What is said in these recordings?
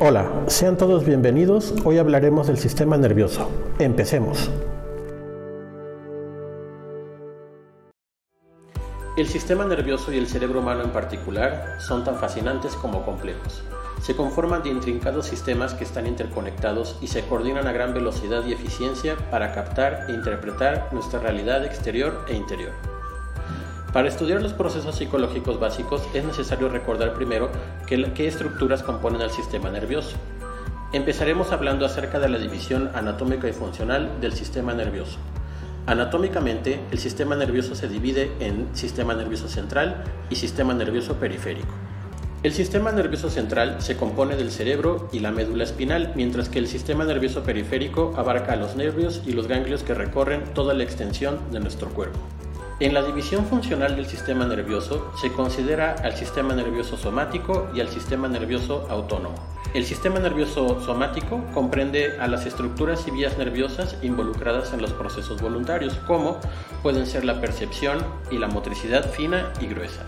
Hola, sean todos bienvenidos. Hoy hablaremos del sistema nervioso. Empecemos. El sistema nervioso y el cerebro humano en particular son tan fascinantes como complejos. Se conforman de intrincados sistemas que están interconectados y se coordinan a gran velocidad y eficiencia para captar e interpretar nuestra realidad exterior e interior. Para estudiar los procesos psicológicos básicos es necesario recordar primero qué estructuras componen el sistema nervioso. Empezaremos hablando acerca de la división anatómica y funcional del sistema nervioso. Anatómicamente, el sistema nervioso se divide en sistema nervioso central y sistema nervioso periférico. El sistema nervioso central se compone del cerebro y la médula espinal, mientras que el sistema nervioso periférico abarca los nervios y los ganglios que recorren toda la extensión de nuestro cuerpo. En la división funcional del sistema nervioso se considera al sistema nervioso somático y al sistema nervioso autónomo. El sistema nervioso somático comprende a las estructuras y vías nerviosas involucradas en los procesos voluntarios, como pueden ser la percepción y la motricidad fina y gruesa.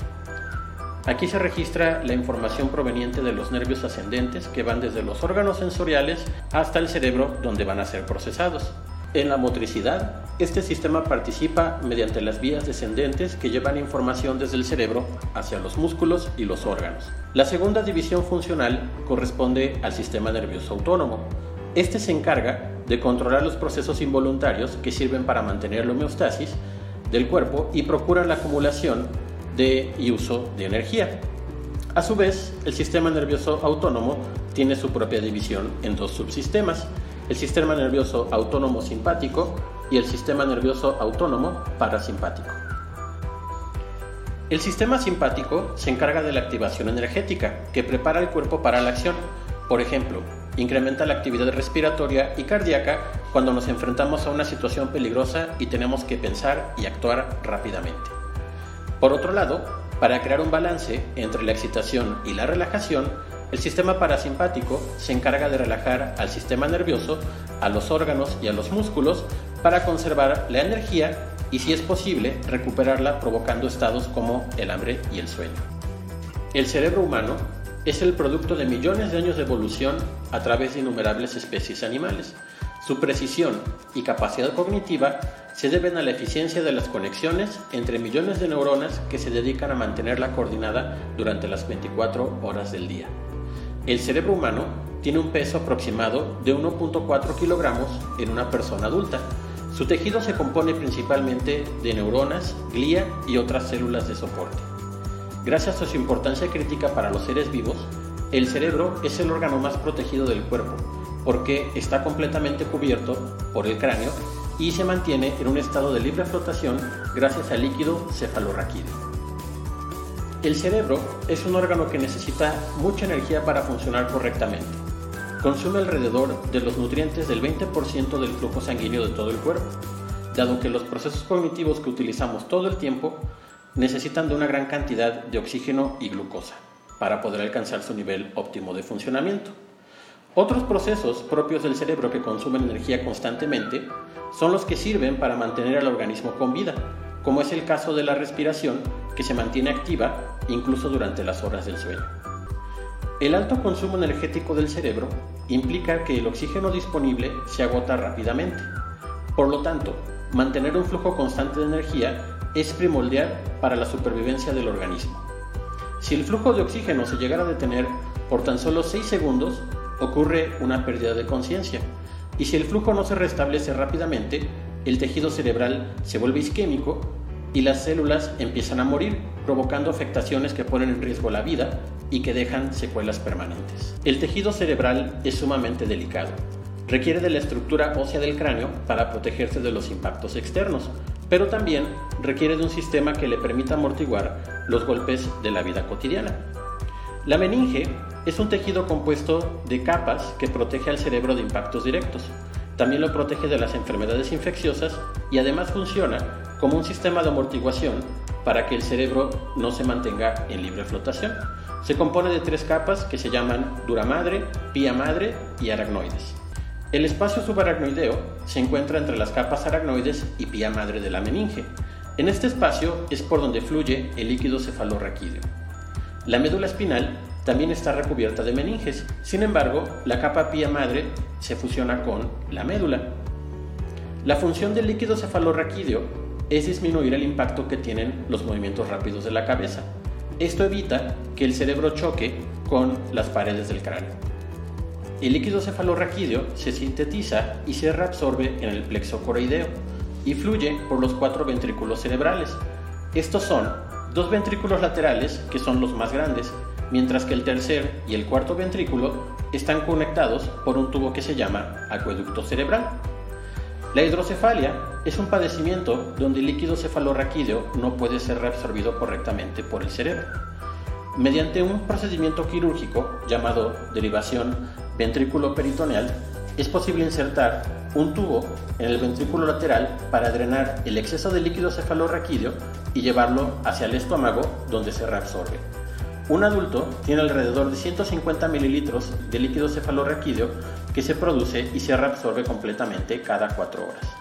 Aquí se registra la información proveniente de los nervios ascendentes que van desde los órganos sensoriales hasta el cerebro donde van a ser procesados. En la motricidad, este sistema participa mediante las vías descendentes que llevan información desde el cerebro hacia los músculos y los órganos. La segunda división funcional corresponde al sistema nervioso autónomo. Este se encarga de controlar los procesos involuntarios que sirven para mantener la homeostasis del cuerpo y procuran la acumulación de y uso de energía. A su vez, el sistema nervioso autónomo tiene su propia división en dos subsistemas el sistema nervioso autónomo simpático y el sistema nervioso autónomo parasimpático. El sistema simpático se encarga de la activación energética, que prepara el cuerpo para la acción. Por ejemplo, incrementa la actividad respiratoria y cardíaca cuando nos enfrentamos a una situación peligrosa y tenemos que pensar y actuar rápidamente. Por otro lado, para crear un balance entre la excitación y la relajación, el sistema parasimpático se encarga de relajar al sistema nervioso, a los órganos y a los músculos para conservar la energía y si es posible recuperarla provocando estados como el hambre y el sueño. El cerebro humano es el producto de millones de años de evolución a través de innumerables especies animales. Su precisión y capacidad cognitiva se deben a la eficiencia de las conexiones entre millones de neuronas que se dedican a mantenerla coordinada durante las 24 horas del día. El cerebro humano tiene un peso aproximado de 1.4 kilogramos en una persona adulta. Su tejido se compone principalmente de neuronas, glía y otras células de soporte. Gracias a su importancia crítica para los seres vivos, el cerebro es el órgano más protegido del cuerpo, porque está completamente cubierto por el cráneo y se mantiene en un estado de libre flotación gracias al líquido cefalorraquídeo. El cerebro es un órgano que necesita mucha energía para funcionar correctamente. Consume alrededor de los nutrientes del 20% del flujo sanguíneo de todo el cuerpo, dado que los procesos cognitivos que utilizamos todo el tiempo necesitan de una gran cantidad de oxígeno y glucosa para poder alcanzar su nivel óptimo de funcionamiento. Otros procesos propios del cerebro que consumen energía constantemente son los que sirven para mantener al organismo con vida, como es el caso de la respiración que se mantiene activa incluso durante las horas del sueño. El alto consumo energético del cerebro implica que el oxígeno disponible se agota rápidamente. Por lo tanto, mantener un flujo constante de energía es primordial para la supervivencia del organismo. Si el flujo de oxígeno se llegara a detener por tan solo 6 segundos, ocurre una pérdida de conciencia. Y si el flujo no se restablece rápidamente, el tejido cerebral se vuelve isquémico y las células empiezan a morir, provocando afectaciones que ponen en riesgo la vida y que dejan secuelas permanentes. El tejido cerebral es sumamente delicado. Requiere de la estructura ósea del cráneo para protegerse de los impactos externos, pero también requiere de un sistema que le permita amortiguar los golpes de la vida cotidiana. La meninge es un tejido compuesto de capas que protege al cerebro de impactos directos. También lo protege de las enfermedades infecciosas y además funciona como un sistema de amortiguación para que el cerebro no se mantenga en libre flotación. Se compone de tres capas que se llaman dura madre, pía madre y aracnoides. El espacio subaracnoideo se encuentra entre las capas aracnoides y pía madre de la meninge. En este espacio es por donde fluye el líquido cefalorraquídeo. La médula espinal también está recubierta de meninges. Sin embargo, la capa pía madre se fusiona con la médula. La función del líquido cefalorraquídeo es disminuir el impacto que tienen los movimientos rápidos de la cabeza. Esto evita que el cerebro choque con las paredes del cráneo. El líquido cefalorraquídeo se sintetiza y se reabsorbe en el plexo coroideo y fluye por los cuatro ventrículos cerebrales. Estos son dos ventrículos laterales, que son los más grandes, mientras que el tercer y el cuarto ventrículo están conectados por un tubo que se llama acueducto cerebral. La hidrocefalia es un padecimiento donde el líquido cefalorraquídeo no puede ser reabsorbido correctamente por el cerebro. Mediante un procedimiento quirúrgico llamado derivación ventrículo peritoneal, es posible insertar un tubo en el ventrículo lateral para drenar el exceso de líquido cefalorraquídeo y llevarlo hacia el estómago donde se reabsorbe. Un adulto tiene alrededor de 150 mililitros de líquido cefalorraquídeo que se produce y se reabsorbe completamente cada 4 horas.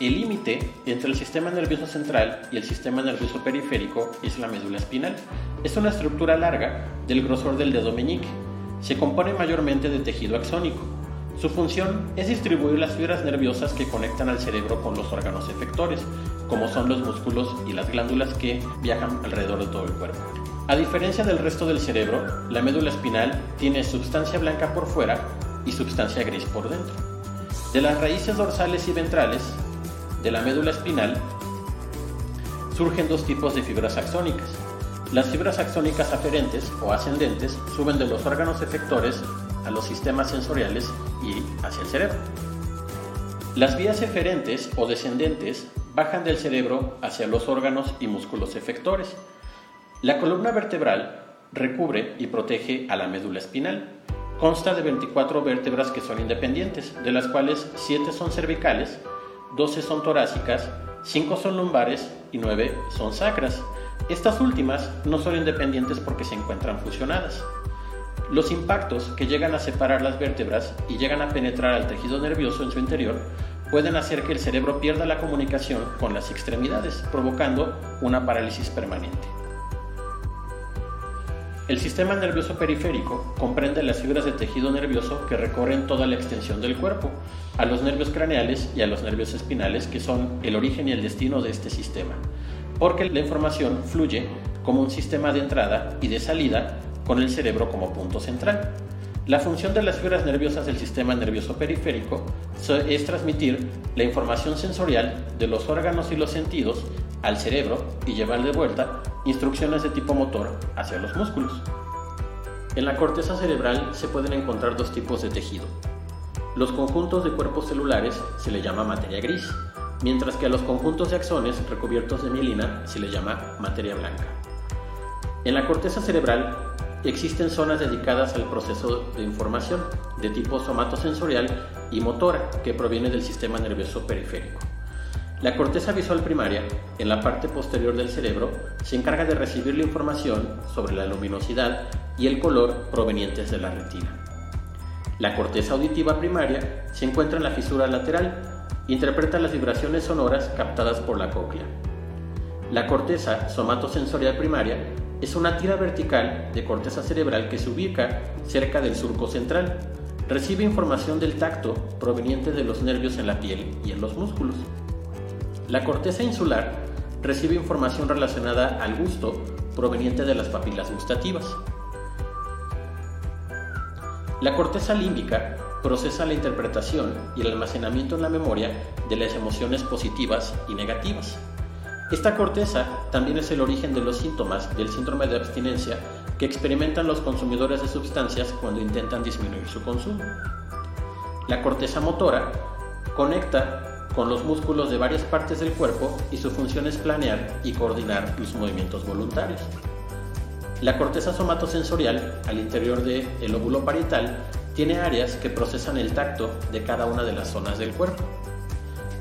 El límite entre el sistema nervioso central y el sistema nervioso periférico es la médula espinal. Es una estructura larga del grosor del dedo meñique. Se compone mayormente de tejido axónico. Su función es distribuir las fibras nerviosas que conectan al cerebro con los órganos efectores, como son los músculos y las glándulas que viajan alrededor de todo el cuerpo. A diferencia del resto del cerebro, la médula espinal tiene sustancia blanca por fuera y sustancia gris por dentro. De las raíces dorsales y ventrales de la médula espinal surgen dos tipos de fibras axónicas. Las fibras axónicas aferentes o ascendentes suben de los órganos efectores a los sistemas sensoriales y hacia el cerebro. Las vías eferentes o descendentes bajan del cerebro hacia los órganos y músculos efectores. La columna vertebral recubre y protege a la médula espinal. Consta de 24 vértebras que son independientes, de las cuales 7 son cervicales, 12 son torácicas, 5 son lumbares y 9 son sacras. Estas últimas no son independientes porque se encuentran fusionadas. Los impactos que llegan a separar las vértebras y llegan a penetrar al tejido nervioso en su interior pueden hacer que el cerebro pierda la comunicación con las extremidades, provocando una parálisis permanente. El sistema nervioso periférico comprende las fibras de tejido nervioso que recorren toda la extensión del cuerpo, a los nervios craneales y a los nervios espinales, que son el origen y el destino de este sistema, porque la información fluye como un sistema de entrada y de salida con el cerebro como punto central. La función de las fibras nerviosas del sistema nervioso periférico es transmitir la información sensorial de los órganos y los sentidos al cerebro y llevar de vuelta instrucciones de tipo motor hacia los músculos. En la corteza cerebral se pueden encontrar dos tipos de tejido. Los conjuntos de cuerpos celulares se le llama materia gris, mientras que a los conjuntos de axones recubiertos de mielina se le llama materia blanca. En la corteza cerebral existen zonas dedicadas al proceso de información de tipo somatosensorial y motora que proviene del sistema nervioso periférico. La corteza visual primaria, en la parte posterior del cerebro, se encarga de recibir la información sobre la luminosidad y el color provenientes de la retina. La corteza auditiva primaria se encuentra en la fisura lateral, interpreta las vibraciones sonoras captadas por la cóclea. La corteza somatosensorial primaria es una tira vertical de corteza cerebral que se ubica cerca del surco central. Recibe información del tacto proveniente de los nervios en la piel y en los músculos. La corteza insular recibe información relacionada al gusto proveniente de las papilas gustativas. La corteza límbica procesa la interpretación y el almacenamiento en la memoria de las emociones positivas y negativas. Esta corteza también es el origen de los síntomas del síndrome de abstinencia que experimentan los consumidores de sustancias cuando intentan disminuir su consumo. La corteza motora conecta con los músculos de varias partes del cuerpo y su función es planear y coordinar los movimientos voluntarios. La corteza somatosensorial, al interior del el óvulo parietal, tiene áreas que procesan el tacto de cada una de las zonas del cuerpo.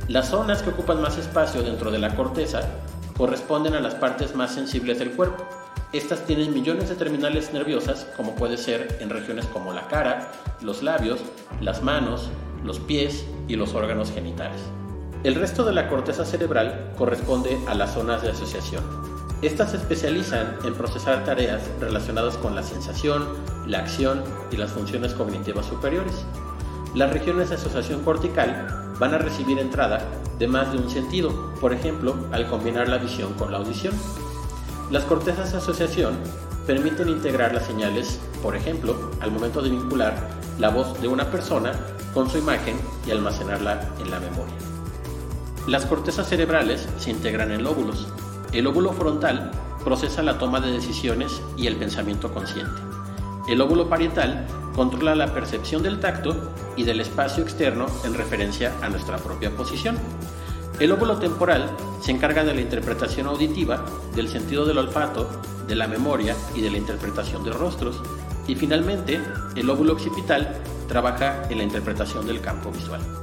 Las zonas que ocupan más espacio dentro de la corteza corresponden a las partes más sensibles del cuerpo. Estas tienen millones de terminales nerviosas, como puede ser en regiones como la cara, los labios, las manos, los pies y los órganos genitales. El resto de la corteza cerebral corresponde a las zonas de asociación. Estas se especializan en procesar tareas relacionadas con la sensación, la acción y las funciones cognitivas superiores. Las regiones de asociación cortical van a recibir entrada de más de un sentido, por ejemplo, al combinar la visión con la audición. Las cortezas de asociación permiten integrar las señales, por ejemplo, al momento de vincular la voz de una persona con su imagen y almacenarla en la memoria. Las cortezas cerebrales se integran en lóbulos, el óvulo frontal procesa la toma de decisiones y el pensamiento consciente. El óvulo parietal controla la percepción del tacto y del espacio externo en referencia a nuestra propia posición. El óvulo temporal se encarga de la interpretación auditiva, del sentido del olfato, de la memoria y de la interpretación de rostros. Y finalmente, el óvulo occipital trabaja en la interpretación del campo visual.